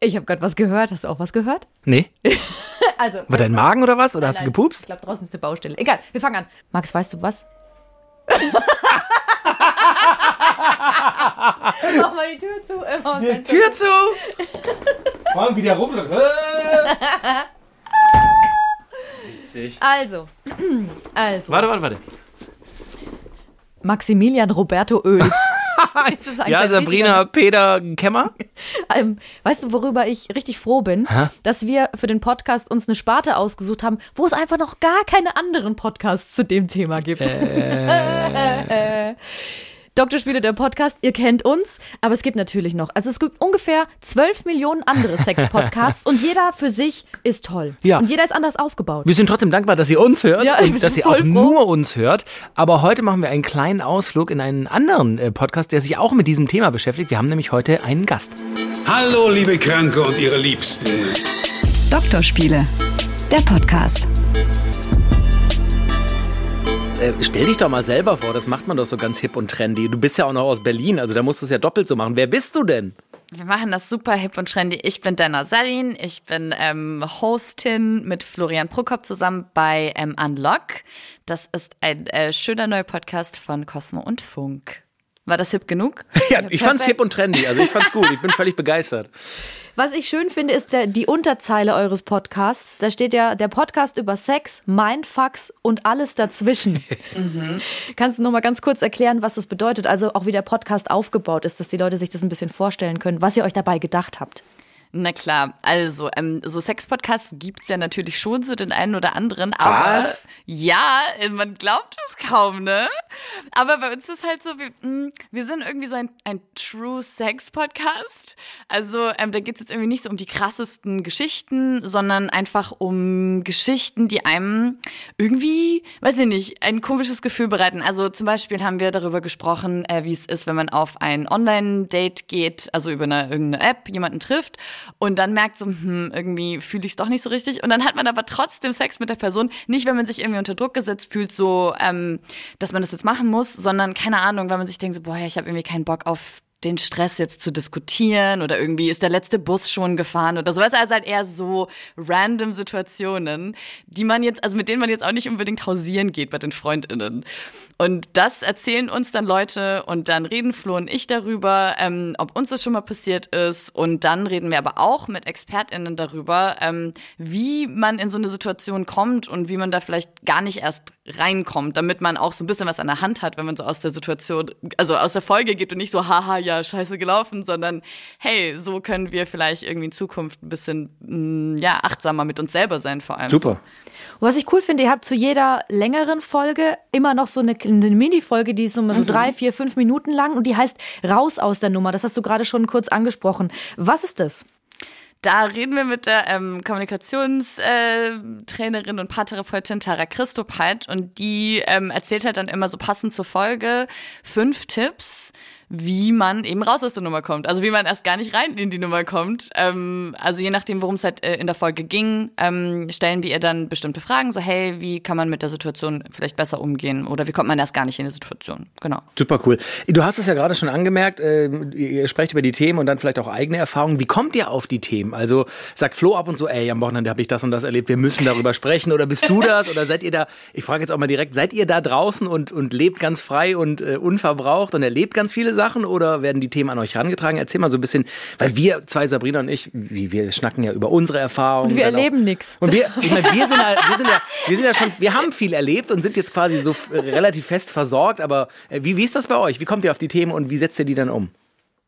Ich habe gerade was gehört. Hast du auch was gehört? Nee. Also. War dein Magen oder was? Oder hast du Nein, gepupst? Ich glaube, draußen ist eine Baustelle. Egal, wir fangen an. Max, weißt du was? Mach mal die Tür zu. Äh, mach mal das Fenster Tür zu! Morgen wieder rum. Witzig. Also. Also. Warte, warte, warte. Maximilian Roberto Öl. Ja, Sabrina Peter Kemmer. Ähm, weißt du, worüber ich richtig froh bin? Hä? Dass wir für den Podcast uns eine Sparte ausgesucht haben, wo es einfach noch gar keine anderen Podcasts zu dem Thema gibt. Äh. Doktorspiele, der Podcast, ihr kennt uns, aber es gibt natürlich noch. Also es gibt ungefähr 12 Millionen andere Sex-Podcasts und jeder für sich ist toll. Ja. Und jeder ist anders aufgebaut. Wir sind trotzdem dankbar, dass ihr uns hört Ja, und dass ihr auch froh. nur uns hört. Aber heute machen wir einen kleinen Ausflug in einen anderen äh, Podcast, der sich auch mit diesem Thema beschäftigt. Wir haben nämlich heute einen Gast. Hallo, liebe Kranke und ihre Liebsten. Doktorspiele, der Podcast. Äh, stell dich doch mal selber vor, das macht man doch so ganz hip und trendy. Du bist ja auch noch aus Berlin, also da musst du es ja doppelt so machen. Wer bist du denn? Wir machen das super hip und trendy. Ich bin Dana Salin. Ich bin ähm, Hostin mit Florian Prokop zusammen bei ähm, Unlock. Das ist ein äh, schöner neuer Podcast von Cosmo und Funk. War das hip genug? Ja, ich fand's hip und trendy, also ich fand's gut. Ich bin völlig begeistert. Was ich schön finde, ist der, die Unterzeile eures Podcasts. Da steht ja der Podcast über Sex, Mindfucks und alles dazwischen. Kannst du noch mal ganz kurz erklären, was das bedeutet? Also auch wie der Podcast aufgebaut ist, dass die Leute sich das ein bisschen vorstellen können, was ihr euch dabei gedacht habt. Na klar, also ähm, so Sex-Podcasts gibt's ja natürlich schon so den einen oder anderen, aber Was? ja, man glaubt es kaum, ne? Aber bei uns ist halt so, wir, mh, wir sind irgendwie so ein, ein True Sex-Podcast. Also ähm, da geht's jetzt irgendwie nicht so um die krassesten Geschichten, sondern einfach um Geschichten, die einem irgendwie, weiß ich nicht, ein komisches Gefühl bereiten. Also zum Beispiel haben wir darüber gesprochen, äh, wie es ist, wenn man auf ein Online-Date geht, also über eine irgendeine App jemanden trifft und dann merkt so, hm, irgendwie fühle ich es doch nicht so richtig. Und dann hat man aber trotzdem Sex mit der Person, nicht wenn man sich irgendwie unter Druck gesetzt fühlt, so, ähm, dass man das jetzt machen muss, sondern keine Ahnung, weil man sich denkt so, boah, ja, ich habe irgendwie keinen Bock auf den Stress jetzt zu diskutieren oder irgendwie ist der letzte Bus schon gefahren oder sowas. Also halt eher so random Situationen, die man jetzt, also mit denen man jetzt auch nicht unbedingt hausieren geht bei den FreundInnen. Und das erzählen uns dann Leute und dann reden Flo und ich darüber, ähm, ob uns das schon mal passiert ist. Und dann reden wir aber auch mit ExpertInnen darüber, ähm, wie man in so eine Situation kommt und wie man da vielleicht gar nicht erst reinkommt, damit man auch so ein bisschen was an der Hand hat, wenn man so aus der Situation, also aus der Folge geht und nicht so, haha, ja, scheiße gelaufen, sondern hey, so können wir vielleicht irgendwie in Zukunft ein bisschen, mh, ja, achtsamer mit uns selber sein vor allem. Super. Was ich cool finde, ihr habt zu jeder längeren Folge immer noch so eine, eine Mini-Folge, die ist so, so drei, vier, fünf Minuten lang und die heißt Raus aus der Nummer. Das hast du gerade schon kurz angesprochen. Was ist das? Da reden wir mit der ähm, Kommunikationstrainerin äh, und Paartherapeutin Tara Christop halt und die ähm, erzählt halt dann immer so passend zur Folge fünf Tipps, wie man eben raus aus der Nummer kommt. Also wie man erst gar nicht rein in die Nummer kommt. Ähm, also je nachdem, worum es halt äh, in der Folge ging, ähm, stellen wir ihr dann bestimmte Fragen, so hey, wie kann man mit der Situation vielleicht besser umgehen oder wie kommt man erst gar nicht in die Situation. Genau. Super cool. Du hast es ja gerade schon angemerkt, äh, ihr sprecht über die Themen und dann vielleicht auch eigene Erfahrungen. Wie kommt ihr auf die Themen? Also sagt Flo ab und zu, ey, am Wochenende habe ich das und das erlebt, wir müssen darüber sprechen. Oder bist du das? Oder seid ihr da, ich frage jetzt auch mal direkt, seid ihr da draußen und, und lebt ganz frei und äh, unverbraucht und erlebt ganz viele Sachen? Oder werden die Themen an euch herangetragen? Erzähl mal so ein bisschen, weil wir zwei, Sabrina und ich, wie, wir schnacken ja über unsere Erfahrungen. Und wir erleben nix. Und wir, ich meine, wir sind, ja, wir, sind ja, wir sind ja schon, wir haben viel erlebt und sind jetzt quasi so relativ fest versorgt. Aber äh, wie, wie ist das bei euch? Wie kommt ihr auf die Themen und wie setzt ihr die dann um?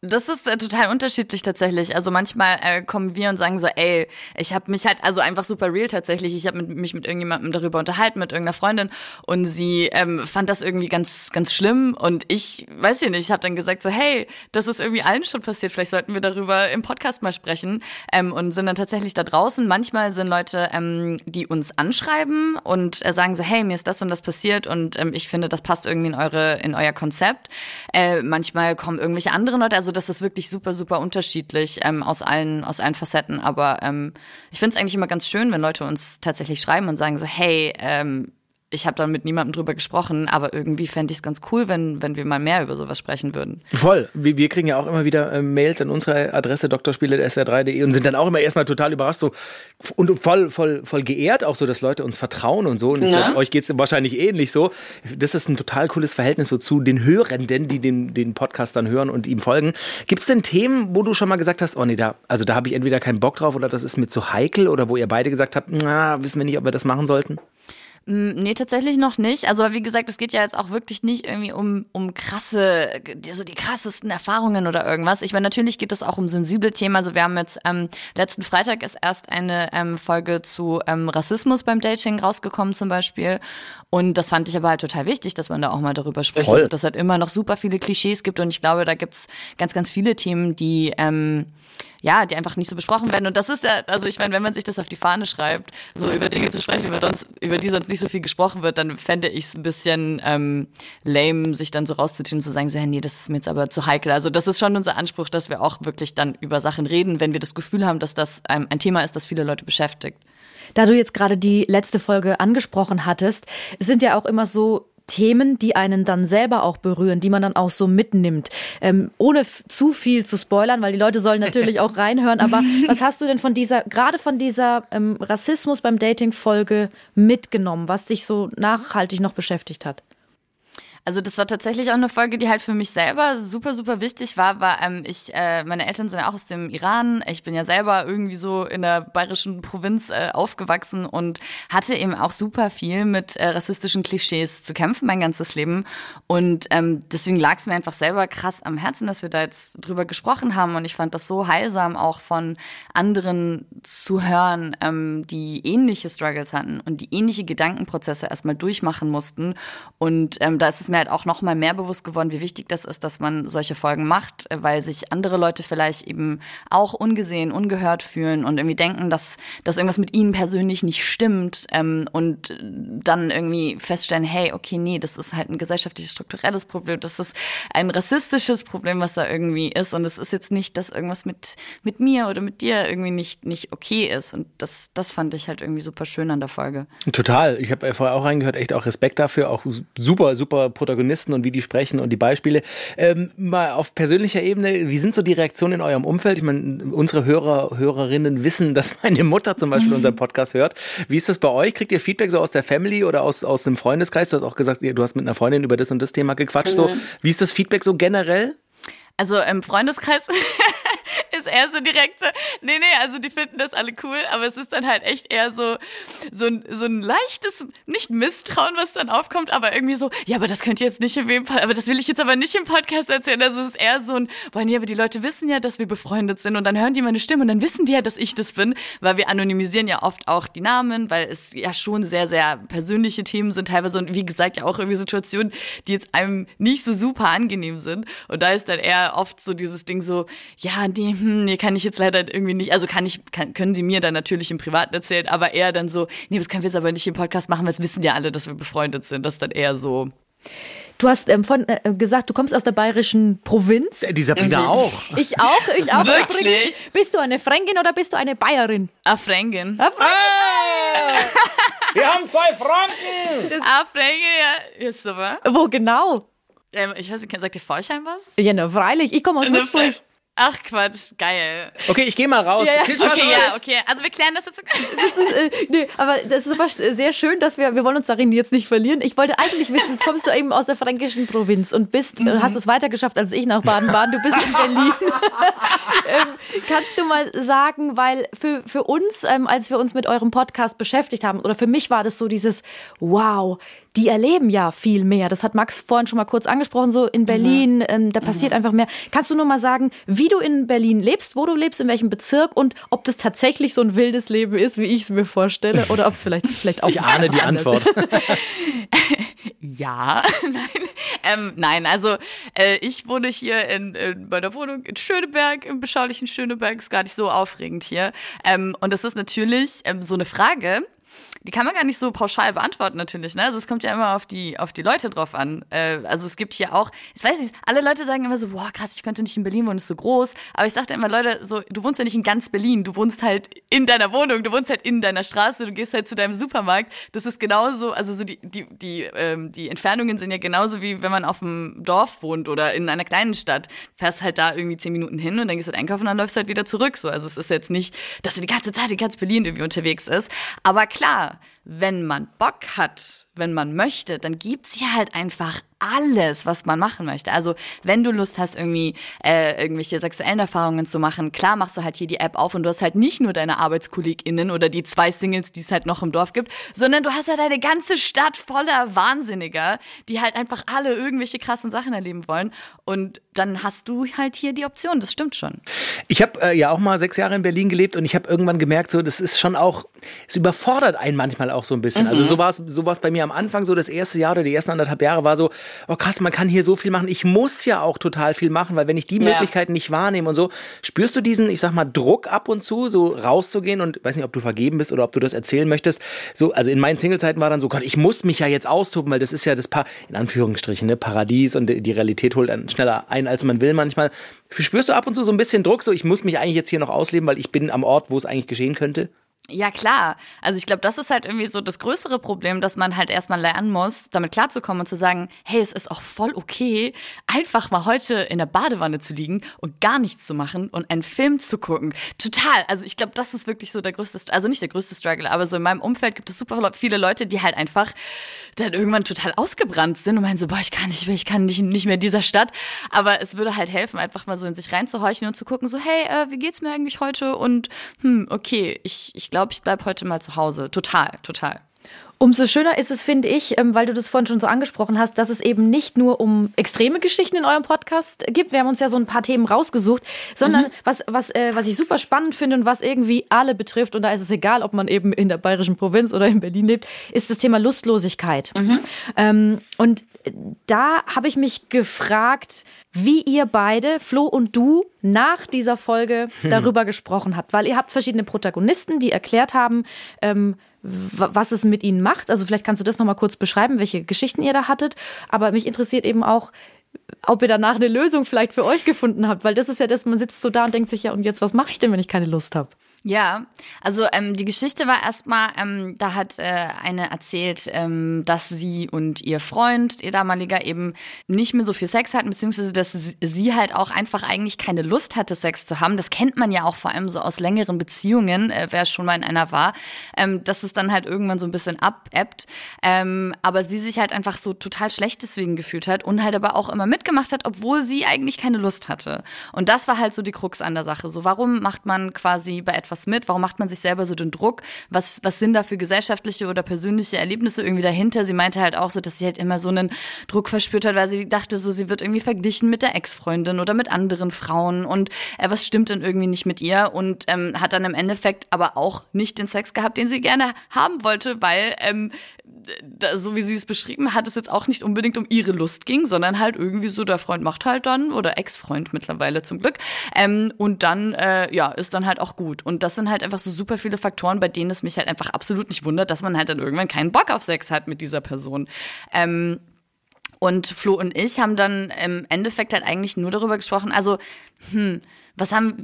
Das ist äh, total unterschiedlich tatsächlich. Also manchmal äh, kommen wir und sagen so, ey, ich habe mich halt, also einfach super real tatsächlich. Ich habe mich mit irgendjemandem darüber unterhalten, mit irgendeiner Freundin und sie ähm, fand das irgendwie ganz, ganz schlimm und ich, weiß ich nicht, ich habe dann gesagt so, hey, das ist irgendwie allen schon passiert. Vielleicht sollten wir darüber im Podcast mal sprechen ähm, und sind dann tatsächlich da draußen. Manchmal sind Leute, ähm, die uns anschreiben und äh, sagen so, hey, mir ist das und das passiert und ähm, ich finde, das passt irgendwie in eure, in euer Konzept. Äh, manchmal kommen irgendwelche anderen Leute, also das ist wirklich super, super unterschiedlich ähm, aus allen, aus allen Facetten. Aber ähm, ich finde es eigentlich immer ganz schön, wenn Leute uns tatsächlich schreiben und sagen so, hey, ähm, ich habe da mit niemandem drüber gesprochen, aber irgendwie fände ich es ganz cool, wenn, wenn wir mal mehr über sowas sprechen würden. Voll. Wir, wir kriegen ja auch immer wieder äh, Mails an unsere Adresse drspiele.swr3.de und sind dann auch immer erstmal total überrascht so und voll, voll, voll geehrt auch so, dass Leute uns vertrauen und so. Und glaub, euch geht es wahrscheinlich ähnlich so. Das ist ein total cooles Verhältnis so zu den Hörenden, die den, den Podcast dann hören und ihm folgen. Gibt es denn Themen, wo du schon mal gesagt hast, oh nee, da, also da habe ich entweder keinen Bock drauf oder das ist mir zu heikel oder wo ihr beide gesagt habt, na, wissen wir nicht, ob wir das machen sollten? Mm, Nee, tatsächlich noch nicht. Also wie gesagt, es geht ja jetzt auch wirklich nicht irgendwie um, um krasse, so die krassesten Erfahrungen oder irgendwas. Ich meine, natürlich geht es auch um sensible Themen. Also wir haben jetzt ähm, letzten Freitag ist erst eine ähm, Folge zu ähm, Rassismus beim Dating rausgekommen zum Beispiel. Und das fand ich aber halt total wichtig, dass man da auch mal darüber spricht, Voll. dass das halt immer noch super viele Klischees gibt. Und ich glaube, da gibt's ganz, ganz viele Themen, die ähm, ja, die einfach nicht so besprochen werden. Und das ist ja, also ich meine, wenn man sich das auf die Fahne schreibt, so über Dinge zu sprechen, über, sonst, über die sonst nicht so viel gesprochen wird, dann fände ich es ein bisschen ähm, lame, sich dann so rauszuziehen und zu sagen, so, ja, nee, das ist mir jetzt aber zu heikel. Also das ist schon unser Anspruch, dass wir auch wirklich dann über Sachen reden, wenn wir das Gefühl haben, dass das ähm, ein Thema ist, das viele Leute beschäftigt. Da du jetzt gerade die letzte Folge angesprochen hattest, es sind ja auch immer so Themen, die einen dann selber auch berühren, die man dann auch so mitnimmt, ähm, ohne zu viel zu spoilern, weil die Leute sollen natürlich auch reinhören. Aber was hast du denn von dieser, gerade von dieser ähm, Rassismus beim Dating-Folge mitgenommen, was dich so nachhaltig noch beschäftigt hat? Also das war tatsächlich auch eine Folge, die halt für mich selber super, super wichtig war, war ähm, ich, äh, meine Eltern sind ja auch aus dem Iran. Ich bin ja selber irgendwie so in der bayerischen Provinz äh, aufgewachsen und hatte eben auch super viel mit äh, rassistischen Klischees zu kämpfen mein ganzes Leben. Und ähm, deswegen lag es mir einfach selber krass am Herzen, dass wir da jetzt drüber gesprochen haben. Und ich fand das so heilsam, auch von anderen zu hören, ähm, die ähnliche Struggles hatten und die ähnliche Gedankenprozesse erstmal durchmachen mussten. Und ähm, da ist es mir halt auch noch mal mehr bewusst geworden, wie wichtig das ist, dass man solche Folgen macht, äh, weil sich andere Leute vielleicht eben auch ungesehen, ungehört fühlen und irgendwie denken, dass, dass irgendwas mit ihnen persönlich nicht stimmt ähm, und dann irgendwie feststellen, hey, okay, nee, das ist halt ein gesellschaftliches, strukturelles Problem, das ist ein rassistisches Problem, was da irgendwie ist und es ist jetzt nicht, dass irgendwas mit, mit mir oder mit dir irgendwie nicht, nicht okay ist und das, das fand ich halt irgendwie super schön an der Folge. Total. Ich habe vorher auch reingehört, echt auch Respekt dafür, auch super, super Protagonisten und wie die sprechen und die Beispiele. Ähm, mal auf persönlicher Ebene, wie sind so die Reaktionen in eurem Umfeld? Ich meine, unsere Hörer, Hörerinnen wissen, dass meine Mutter zum Beispiel unseren Podcast hört. Wie ist das bei euch? Kriegt ihr Feedback so aus der Family oder aus, aus einem Freundeskreis? Du hast auch gesagt, du hast mit einer Freundin über das und das Thema gequatscht. So, wie ist das Feedback so generell? Also im Freundeskreis ist eher so direkt so, nee, nee, also die finden das alle cool, aber es ist dann halt echt eher so, so ein, so ein leichtes, nicht Misstrauen, was dann aufkommt, aber irgendwie so, ja, aber das könnt ihr jetzt nicht in wem Fall, aber das will ich jetzt aber nicht im Podcast erzählen. Also es ist eher so ein, boah, nee, aber die Leute wissen ja, dass wir befreundet sind und dann hören die meine Stimme und dann wissen die ja, dass ich das bin, weil wir anonymisieren ja oft auch die Namen, weil es ja schon sehr, sehr persönliche Themen sind, teilweise und wie gesagt ja auch irgendwie Situationen, die jetzt einem nicht so super angenehm sind und da ist dann eher oft so dieses Ding so, ja, nee, hm, nee, kann ich jetzt leider irgendwie nicht, also kann ich, kann, können sie mir dann natürlich im Privaten erzählen, aber eher dann so, nee, das können wir jetzt aber nicht im Podcast machen, weil es wissen ja alle, dass wir befreundet sind. Das ist dann eher so. Du hast ähm, von, äh, gesagt, du kommst aus der bayerischen Provinz. Die Sabrina auch. Ich auch, ich auch. Wirklich? Bist du eine Fränkin oder bist du eine Bayerin? Ah, Fränkin. Ah, Fränkin. Wir haben zwei Franken! Ah, Fränkin, ja, ist aber. Wo genau? Ähm, ich weiß nicht, sagt dir Forchheim was? Ja, na, freilich. Ich komme aus Würzburg. Ach Quatsch, geil. Okay, ich gehe mal raus. Ja, ja. Okay, ja, okay. Also wir klären das jetzt. äh, nee, aber das ist aber sehr schön, dass wir, wir wollen uns darin jetzt nicht verlieren. Ich wollte eigentlich wissen, jetzt kommst du eben aus der fränkischen Provinz und bist, äh, hast es weiter geschafft als ich nach Baden-Baden. Du bist in Berlin. ähm, kannst du mal sagen, weil für, für uns, ähm, als wir uns mit eurem Podcast beschäftigt haben, oder für mich war das so dieses, wow, die erleben ja viel mehr. Das hat Max vorhin schon mal kurz angesprochen, so in Berlin, ähm, da passiert einfach mehr. Kannst du nur mal sagen, wie du in Berlin lebst, wo du lebst, in welchem Bezirk und ob das tatsächlich so ein wildes Leben ist, wie ich es mir vorstelle, oder ob es vielleicht, vielleicht auch Ich ahne die Antwort. Ja, nein. Ähm, nein, also äh, ich wohne hier in, in meiner Wohnung in Schöneberg, im beschaulichen Schöneberg, ist gar nicht so aufregend hier. Ähm, und das ist natürlich ähm, so eine Frage, die kann man gar nicht so pauschal beantworten natürlich. Ne? Also es kommt ja immer auf die, auf die Leute drauf an. Äh, also es gibt hier auch, ich weiß nicht, alle Leute sagen immer so, boah krass, ich könnte nicht in Berlin wohnen, ist so groß. Aber ich sagte immer, Leute, so, du wohnst ja nicht in ganz Berlin, du wohnst halt in deiner Wohnung, du wohnst halt in deiner Straße, du gehst halt zu deinem Supermarkt. Das ist genauso, also so die, die, die, ähm, die Entfernungen sind ja genauso wie wenn man auf dem Dorf wohnt oder in einer kleinen Stadt. Fährst halt da irgendwie zehn Minuten hin und dann gehst halt einkaufen und dann läufst halt wieder zurück. So, also es ist jetzt nicht, dass du die ganze Zeit in ganz Berlin irgendwie unterwegs ist. Aber klar, wenn man Bock hat, wenn man möchte, dann gibt's hier halt einfach alles, was man machen möchte. Also wenn du Lust hast, irgendwie äh, irgendwelche sexuellen Erfahrungen zu machen, klar machst du halt hier die App auf und du hast halt nicht nur deine ArbeitskollegInnen oder die zwei Singles, die es halt noch im Dorf gibt, sondern du hast halt eine ganze Stadt voller Wahnsinniger, die halt einfach alle irgendwelche krassen Sachen erleben wollen. Und dann hast du halt hier die Option. Das stimmt schon. Ich habe äh, ja auch mal sechs Jahre in Berlin gelebt und ich habe irgendwann gemerkt, so das ist schon auch, es überfordert einen manchmal auch so ein bisschen. Also mhm. Also so war es so war's bei mir am Anfang, so das erste Jahr oder die ersten anderthalb Jahre war so, oh krass, man kann hier so viel machen. Ich muss ja auch total viel machen, weil wenn ich die ja. Möglichkeiten nicht wahrnehme und so, spürst du diesen, ich sag mal, Druck ab und zu, so rauszugehen und weiß nicht, ob du vergeben bist oder ob du das erzählen möchtest. So, also in meinen Singlezeiten war dann so, Gott, ich muss mich ja jetzt austoben, weil das ist ja das pa in Anführungsstrichen, ne, Paradies und die Realität holt dann schneller ein, als man will manchmal. Spürst du ab und zu so ein bisschen Druck, so ich muss mich eigentlich jetzt hier noch ausleben, weil ich bin am Ort, wo es eigentlich geschehen könnte? Ja, klar. Also ich glaube, das ist halt irgendwie so das größere Problem, dass man halt erstmal lernen muss, damit klarzukommen und zu sagen, hey, es ist auch voll okay, einfach mal heute in der Badewanne zu liegen und gar nichts zu machen und einen Film zu gucken. Total. Also ich glaube, das ist wirklich so der größte, also nicht der größte Struggle, aber so in meinem Umfeld gibt es super viele Leute, die halt einfach dann irgendwann total ausgebrannt sind und meinen so, boah, ich kann nicht mehr, ich kann nicht, nicht mehr in dieser Stadt. Aber es würde halt helfen, einfach mal so in sich reinzuhorchen und zu gucken, so, hey, äh, wie geht's mir eigentlich heute? Und hm, okay, ich, ich glaube, ich bleibe heute mal zu Hause. Total, total. Umso schöner ist es, finde ich, ähm, weil du das vorhin schon so angesprochen hast, dass es eben nicht nur um extreme Geschichten in eurem Podcast gibt. Wir haben uns ja so ein paar Themen rausgesucht, sondern mhm. was, was, äh, was ich super spannend finde und was irgendwie alle betrifft, und da ist es egal, ob man eben in der bayerischen Provinz oder in Berlin lebt, ist das Thema Lustlosigkeit. Mhm. Ähm, und da habe ich mich gefragt, wie ihr beide, Flo und du, nach dieser Folge hm. darüber gesprochen habt. Weil ihr habt verschiedene Protagonisten, die erklärt haben, ähm, was es mit ihnen macht. Also vielleicht kannst du das nochmal kurz beschreiben, welche Geschichten ihr da hattet. Aber mich interessiert eben auch, ob ihr danach eine Lösung vielleicht für euch gefunden habt. Weil das ist ja das, man sitzt so da und denkt sich, ja, und jetzt, was mache ich denn, wenn ich keine Lust habe? Ja, also ähm, die Geschichte war erstmal, ähm, da hat äh, eine erzählt, ähm, dass sie und ihr Freund, ihr damaliger, eben nicht mehr so viel Sex hatten, beziehungsweise dass sie halt auch einfach eigentlich keine Lust hatte, Sex zu haben. Das kennt man ja auch vor allem so aus längeren Beziehungen, äh, wer schon mal in einer war, ähm, dass es dann halt irgendwann so ein bisschen abebbt. Ähm, aber sie sich halt einfach so total schlecht deswegen gefühlt hat und halt aber auch immer mitgemacht hat, obwohl sie eigentlich keine Lust hatte. Und das war halt so die Krux an der Sache. So, warum macht man quasi bei etwas was mit? Warum macht man sich selber so den Druck? Was, was sind da für gesellschaftliche oder persönliche Erlebnisse irgendwie dahinter? Sie meinte halt auch so, dass sie halt immer so einen Druck verspürt hat, weil sie dachte so, sie wird irgendwie verglichen mit der Ex-Freundin oder mit anderen Frauen und äh, was stimmt denn irgendwie nicht mit ihr und ähm, hat dann im Endeffekt aber auch nicht den Sex gehabt, den sie gerne haben wollte, weil ähm, da, so wie sie es beschrieben hat, es jetzt auch nicht unbedingt um ihre Lust ging, sondern halt irgendwie so, der Freund macht halt dann, oder Ex-Freund mittlerweile zum Glück, ähm, und dann, äh, ja, ist dann halt auch gut. Und das sind halt einfach so super viele Faktoren, bei denen es mich halt einfach absolut nicht wundert, dass man halt dann irgendwann keinen Bock auf Sex hat mit dieser Person. Ähm, und Flo und ich haben dann im Endeffekt halt eigentlich nur darüber gesprochen, also, hm, was haben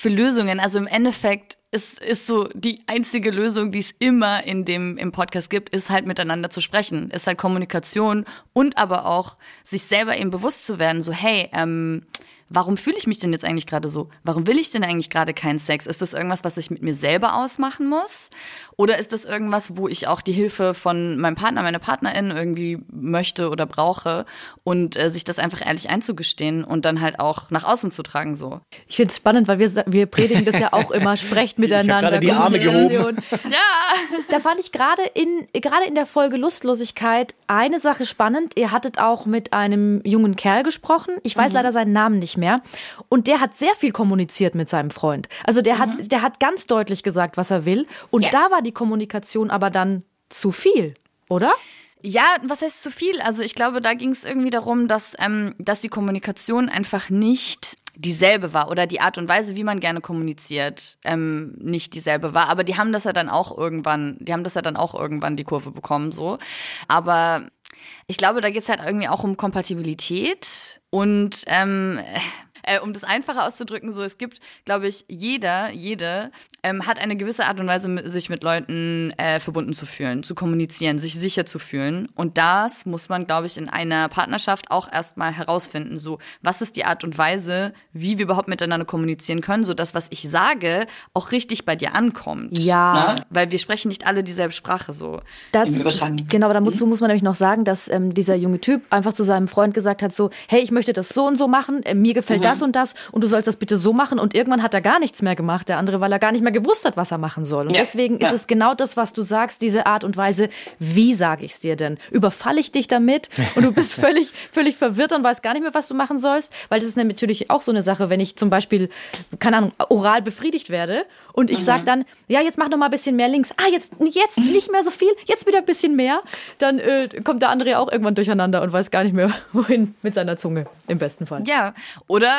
für Lösungen? Also im Endeffekt ist, ist so die einzige Lösung, die es immer in dem, im Podcast gibt, ist halt miteinander zu sprechen, ist halt Kommunikation und aber auch sich selber eben bewusst zu werden, so hey, ähm, warum fühle ich mich denn jetzt eigentlich gerade so? Warum will ich denn eigentlich gerade keinen Sex? Ist das irgendwas, was ich mit mir selber ausmachen muss? Oder ist das irgendwas, wo ich auch die Hilfe von meinem Partner, meiner Partnerin irgendwie möchte oder brauche und äh, sich das einfach ehrlich einzugestehen und dann halt auch nach außen zu tragen so? Ich finde es spannend, weil wir, wir predigen das ja auch immer, sprecht miteinander. Ich die Arme gehoben. Ja. Da fand ich gerade in, gerade in der Folge Lustlosigkeit eine Sache spannend. Ihr hattet auch mit einem jungen Kerl gesprochen. Ich weiß mhm. leider seinen Namen nicht mehr. Und der hat sehr viel kommuniziert mit seinem Freund. Also der, mhm. hat, der hat ganz deutlich gesagt, was er will. Und ja. da war die Kommunikation aber dann zu viel, oder? Ja, was heißt zu viel? Also ich glaube, da ging es irgendwie darum, dass, ähm, dass die Kommunikation einfach nicht dieselbe war oder die Art und Weise, wie man gerne kommuniziert, ähm, nicht dieselbe war. Aber die haben das ja dann auch irgendwann, die haben das ja dann auch irgendwann die Kurve bekommen, so. Aber ich glaube, da geht es halt irgendwie auch um Kompatibilität und ähm, äh, um das einfacher auszudrücken, so es gibt, glaube ich, jeder, jede ähm, hat eine gewisse Art und Weise, sich mit Leuten äh, verbunden zu fühlen, zu kommunizieren, sich sicher zu fühlen. Und das muss man, glaube ich, in einer Partnerschaft auch erstmal herausfinden. So, was ist die Art und Weise, wie wir überhaupt miteinander kommunizieren können, so dass was ich sage auch richtig bei dir ankommt. Ja. Ne? Weil wir sprechen nicht alle dieselbe Sprache so. Dazu, genau, dazu muss man nämlich noch sagen, dass ähm, dieser junge Typ einfach zu seinem Freund gesagt hat, so, hey, ich möchte das so und so machen, äh, mir gefällt mhm. das und das und du sollst das bitte so machen. Und irgendwann hat er gar nichts mehr gemacht, der andere, weil er gar nicht mehr gewusst hat, was er machen soll. Und ja. deswegen ja. ist es genau das, was du sagst, diese Art und Weise, wie sage ich es dir denn? Überfalle ich dich damit und du bist völlig, völlig verwirrt und weißt gar nicht mehr, was du machen sollst? Weil das ist natürlich auch so eine Sache, wenn ich zum Beispiel, keine Ahnung, oral befriedigt werde und ich mhm. sage dann, ja, jetzt mach noch mal ein bisschen mehr links. Ah, jetzt, jetzt nicht mehr so viel, jetzt wieder ein bisschen mehr. Dann äh, kommt der andere auch irgendwann durcheinander und weiß gar nicht mehr, wohin mit seiner Zunge, im besten Fall. Ja, oder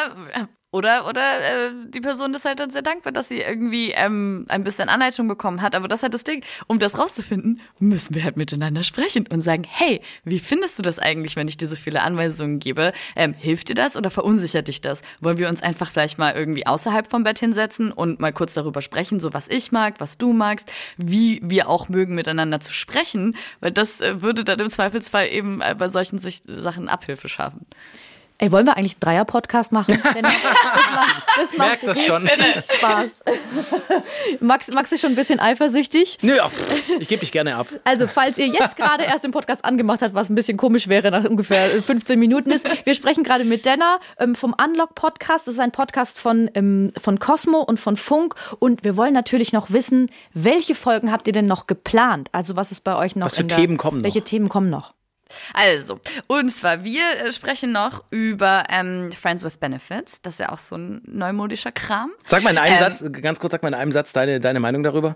oder, oder äh, die Person ist halt dann sehr dankbar, dass sie irgendwie ähm, ein bisschen Anleitung bekommen hat. Aber das ist halt das Ding. Um das rauszufinden, müssen wir halt miteinander sprechen und sagen, hey, wie findest du das eigentlich, wenn ich dir so viele Anweisungen gebe? Ähm, hilft dir das oder verunsichert dich das? Wollen wir uns einfach vielleicht mal irgendwie außerhalb vom Bett hinsetzen und mal kurz darüber sprechen, so was ich mag, was du magst, wie wir auch mögen, miteinander zu sprechen? Weil das äh, würde dann im Zweifelsfall eben äh, bei solchen Sachen Abhilfe schaffen. Ey, wollen wir eigentlich einen Dreier-Podcast machen? Denn das macht, das macht Merkt das schon. Spaß. Max, Max ist schon ein bisschen eifersüchtig. Nö, ja, ich gebe dich gerne ab. Also, falls ihr jetzt gerade erst den Podcast angemacht habt, was ein bisschen komisch wäre nach ungefähr 15 Minuten ist, wir sprechen gerade mit Denner ähm, vom Unlock Podcast. Das ist ein Podcast von, ähm, von Cosmo und von Funk. Und wir wollen natürlich noch wissen, welche Folgen habt ihr denn noch geplant? Also, was ist bei euch noch? Was für Themen kommen noch? Welche Themen kommen noch? Also, und zwar, wir äh, sprechen noch über ähm, Friends with Benefits. Das ist ja auch so ein neumodischer Kram. Sag mal in einem ähm, Satz, ganz kurz, sag mal in einem Satz deine, deine Meinung darüber.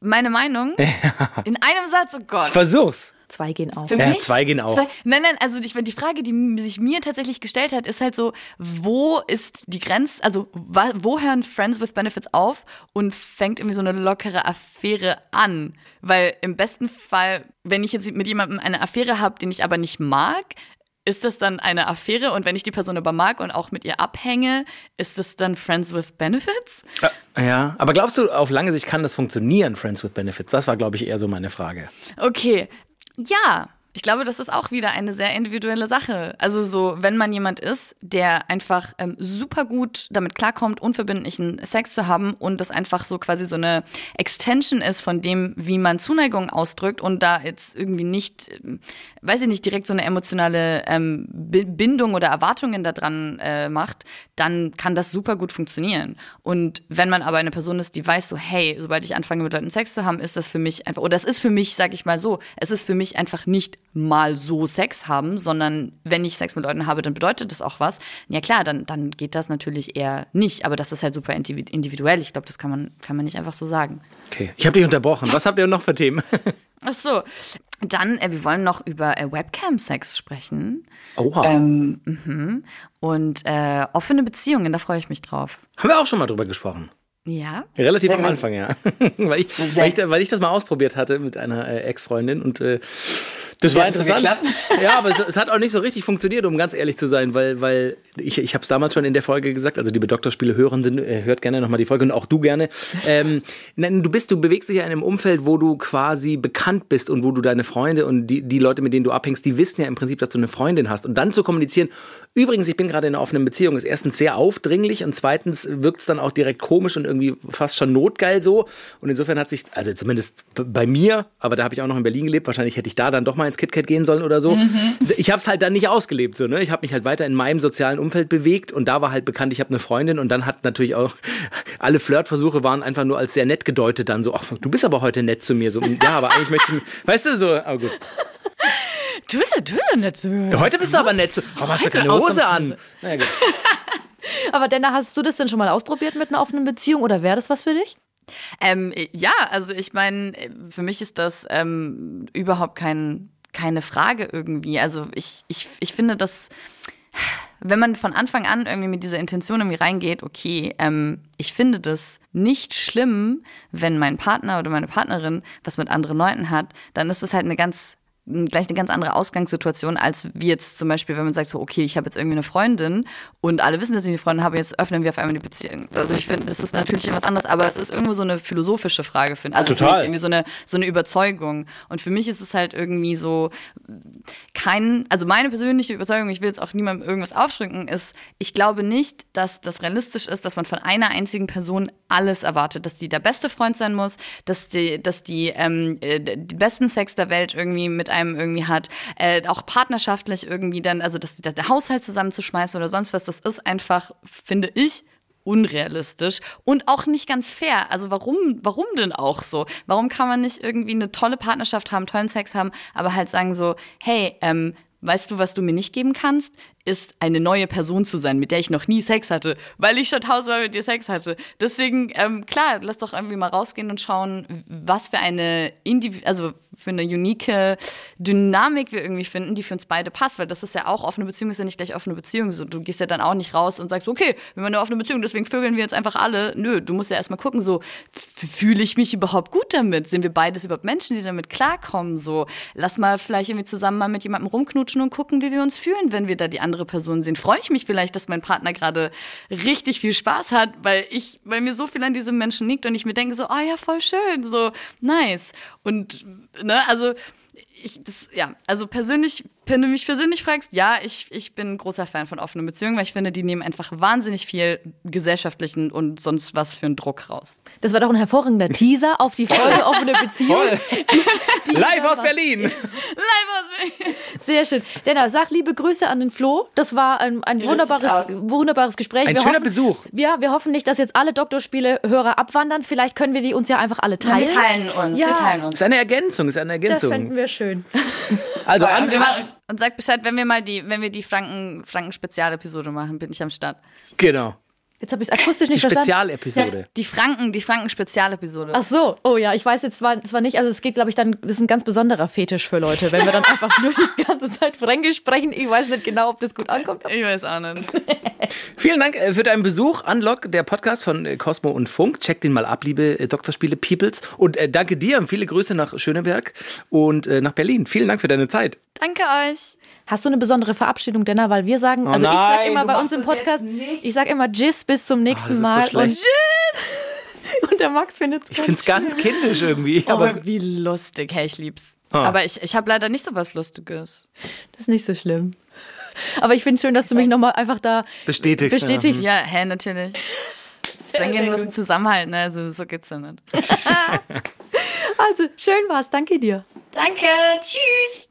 Meine Meinung? Ja. In einem Satz, oh Gott. Versuch's. Zwei gehen auch. Für ja, mich? zwei gehen auch. Zwei, nein, nein, also die, die Frage, die sich mir tatsächlich gestellt hat, ist halt so, wo ist die Grenze, also wo hören Friends with Benefits auf und fängt irgendwie so eine lockere Affäre an? Weil im besten Fall, wenn ich jetzt mit jemandem eine Affäre habe, den ich aber nicht mag, ist das dann eine Affäre und wenn ich die Person aber mag und auch mit ihr abhänge, ist das dann Friends with Benefits? Ja, aber glaubst du, auf lange Sicht kann das funktionieren, Friends with Benefits? Das war, glaube ich, eher so meine Frage. Okay, ja, ich glaube, das ist auch wieder eine sehr individuelle Sache. Also so, wenn man jemand ist, der einfach ähm, super gut damit klarkommt, unverbindlichen Sex zu haben und das einfach so quasi so eine Extension ist von dem, wie man Zuneigung ausdrückt und da jetzt irgendwie nicht, äh, weiß ich nicht, direkt so eine emotionale ähm, Bindung oder Erwartungen daran äh, macht, dann kann das super gut funktionieren. Und wenn man aber eine Person ist, die weiß so, hey, sobald ich anfange mit Leuten Sex zu haben, ist das für mich einfach, oder das ist für mich, sag ich mal so, es ist für mich einfach nicht mal so Sex haben, sondern wenn ich Sex mit Leuten habe, dann bedeutet das auch was. Ja klar, dann, dann geht das natürlich eher nicht, aber das ist halt super individuell. Ich glaube, das kann man, kann man nicht einfach so sagen. Okay, ich habe dich unterbrochen. Was habt ihr noch für Themen? Ach so, dann, äh, wir wollen noch über äh, Webcam-Sex sprechen. Oha. Ähm, mhm. Und äh, offene Beziehungen, da freue ich mich drauf. Haben wir auch schon mal drüber gesprochen. Ja. Relativ am Anfang, ja. weil, ich, weil, ich, weil ich das mal ausprobiert hatte mit einer äh, Ex-Freundin und das war interessant. Ja, aber es, es, hat auch nicht so richtig funktioniert, um ganz ehrlich zu sein, weil, weil ich, ich habe es damals schon in der Folge gesagt, also liebe Doktorspiele-Hörenden, äh, hört gerne nochmal die Folge und auch du gerne. Ähm, du bist, du bewegst dich ja in einem Umfeld, wo du quasi bekannt bist und wo du deine Freunde und die, die Leute, mit denen du abhängst, die wissen ja im Prinzip, dass du eine Freundin hast. Und dann zu kommunizieren, übrigens, ich bin gerade in einer offenen Beziehung, ist erstens sehr aufdringlich und zweitens wirkt es dann auch direkt komisch und irgendwie fast schon notgeil so. Und insofern hat sich, also zumindest bei mir, aber da habe ich auch noch in Berlin gelebt, wahrscheinlich hätte ich da dann doch mal ins KitKat gehen sollen oder so. Mhm. Ich habe es halt dann nicht ausgelebt. So, ne? Ich habe mich halt weiter in meinem sozialen Umfeld bewegt und da war halt bekannt, ich habe eine Freundin und dann hat natürlich auch alle Flirtversuche waren einfach nur als sehr nett gedeutet dann so, ach, du bist aber heute nett zu mir. So, ja, aber eigentlich möchte ich, weißt du, so, aber gut. Du bist ja, du bist ja nett zu mir. Heute bist du aber nett zu Aber hast du keine Hose an? Naja, gut. aber Denner, hast du das denn schon mal ausprobiert mit einer offenen Beziehung oder wäre das was für dich? Ähm, ja, also ich meine, für mich ist das ähm, überhaupt kein keine Frage irgendwie. Also ich, ich, ich finde, dass wenn man von Anfang an irgendwie mit dieser Intention irgendwie reingeht, okay, ähm, ich finde das nicht schlimm, wenn mein Partner oder meine Partnerin was mit anderen Leuten hat, dann ist das halt eine ganz gleich eine ganz andere Ausgangssituation, als wie jetzt zum Beispiel, wenn man sagt so, okay, ich habe jetzt irgendwie eine Freundin und alle wissen, dass ich eine Freundin habe, jetzt öffnen wir auf einmal die Beziehung. Also ich finde, das ist natürlich etwas anderes, aber es ist irgendwo so eine philosophische Frage, finde Also Total. für mich irgendwie so eine, so eine Überzeugung. Und für mich ist es halt irgendwie so kein, also meine persönliche Überzeugung, ich will jetzt auch niemandem irgendwas aufschränken, ist, ich glaube nicht, dass das realistisch ist, dass man von einer einzigen Person alles erwartet, dass die der beste Freund sein muss, dass die, dass die ähm, äh, die besten Sex der Welt irgendwie mit einem irgendwie hat, äh, auch partnerschaftlich irgendwie dann, also dass, dass der Haushalt zusammenzuschmeißen oder sonst was, das ist einfach, finde ich, unrealistisch und auch nicht ganz fair. Also warum, warum denn auch so? Warum kann man nicht irgendwie eine tolle Partnerschaft haben, tollen Sex haben, aber halt sagen so, hey, ähm, weißt du, was du mir nicht geben kannst? Ist eine neue Person zu sein, mit der ich noch nie Sex hatte, weil ich schon tausendmal mit dir Sex hatte. Deswegen, ähm, klar, lass doch irgendwie mal rausgehen und schauen, was für eine Indiv also für eine unique Dynamik wir irgendwie finden, die für uns beide passt, weil das ist ja auch offene Beziehung, ist ja nicht gleich offene Beziehung. So, du gehst ja dann auch nicht raus und sagst, okay, wir haben eine offene Beziehung, deswegen vögeln wir jetzt einfach alle. Nö, du musst ja erstmal gucken, so, fühle ich mich überhaupt gut damit? Sind wir beides überhaupt Menschen, die damit klarkommen? So, lass mal vielleicht irgendwie zusammen mal mit jemandem rumknutschen und gucken, wie wir uns fühlen, wenn wir da die andere Person sehen. Freue ich mich vielleicht, dass mein Partner gerade richtig viel Spaß hat, weil ich, weil mir so viel an diesem Menschen liegt und ich mir denke so, oh ja, voll schön, so nice. Und ne, also ich, das, ja, also persönlich, wenn du mich persönlich fragst, ja, ich, ich bin ein großer Fan von offenen Beziehungen, weil ich finde, die nehmen einfach wahnsinnig viel gesellschaftlichen und sonst was für einen Druck raus. Das war doch ein hervorragender Teaser auf die Folge offene Beziehung. Voll. Live aus Berlin. Live aus Berlin. Sehr schön. Denner, sag liebe Grüße an den Flo. Das war ein, ein wunderbares, wunderbares Gespräch. Ein wir schöner hoffen, Besuch. Ja, wir hoffen nicht, dass jetzt alle Doktorspiele-Hörer abwandern. Vielleicht können wir die uns ja einfach alle teilen. Wir teilen uns, Ja. wir teilen uns. Ist eine Ergänzung, ist eine Das Ergänzung. fänden wir schön. also an, Und, wir machen, und sag Bescheid, wenn wir mal die, wenn wir die Franken, Franken-Spezialepisode machen, bin ich am Start. genau. Jetzt habe ich es akustisch Die nicht verstanden. Spezialepisode. Die Franken, die Franken-Spezialepisode. Ach so, oh ja, ich weiß jetzt zwar, zwar nicht, also es geht, glaube ich, dann, das ist ein ganz besonderer Fetisch für Leute, wenn wir dann einfach nur die ganze Zeit Fränkisch sprechen. Ich weiß nicht genau, ob das gut ankommt. Ich weiß auch nicht. Vielen Dank äh, für deinen Besuch. Unlock, der Podcast von äh, Cosmo und Funk. Checkt den mal ab, liebe äh, Doktorspiele Peoples. Und äh, danke dir und viele Grüße nach Schöneberg und äh, nach Berlin. Vielen Dank für deine Zeit. Danke euch. Hast du eine besondere Verabschiedung, Denner? Weil wir sagen, also ich sag nein, immer bei uns im Podcast, ich sag immer Jizz bis zum nächsten das ist so Mal. und, schlecht. und der Max findet es Ich finde es ganz kindisch irgendwie. Aber Aber wie lustig. Hey, ich lieb's. Ah. Aber ich, ich habe leider nicht so was Lustiges. Das ist nicht so schlimm. Aber ich finde schön, dass du mich nochmal einfach da bestätigst. bestätigst. Ja, hä, natürlich. Franken müssen zusammenhalten, ne? also so geht's ja nicht. Also, schön war's. Danke dir. Danke, tschüss.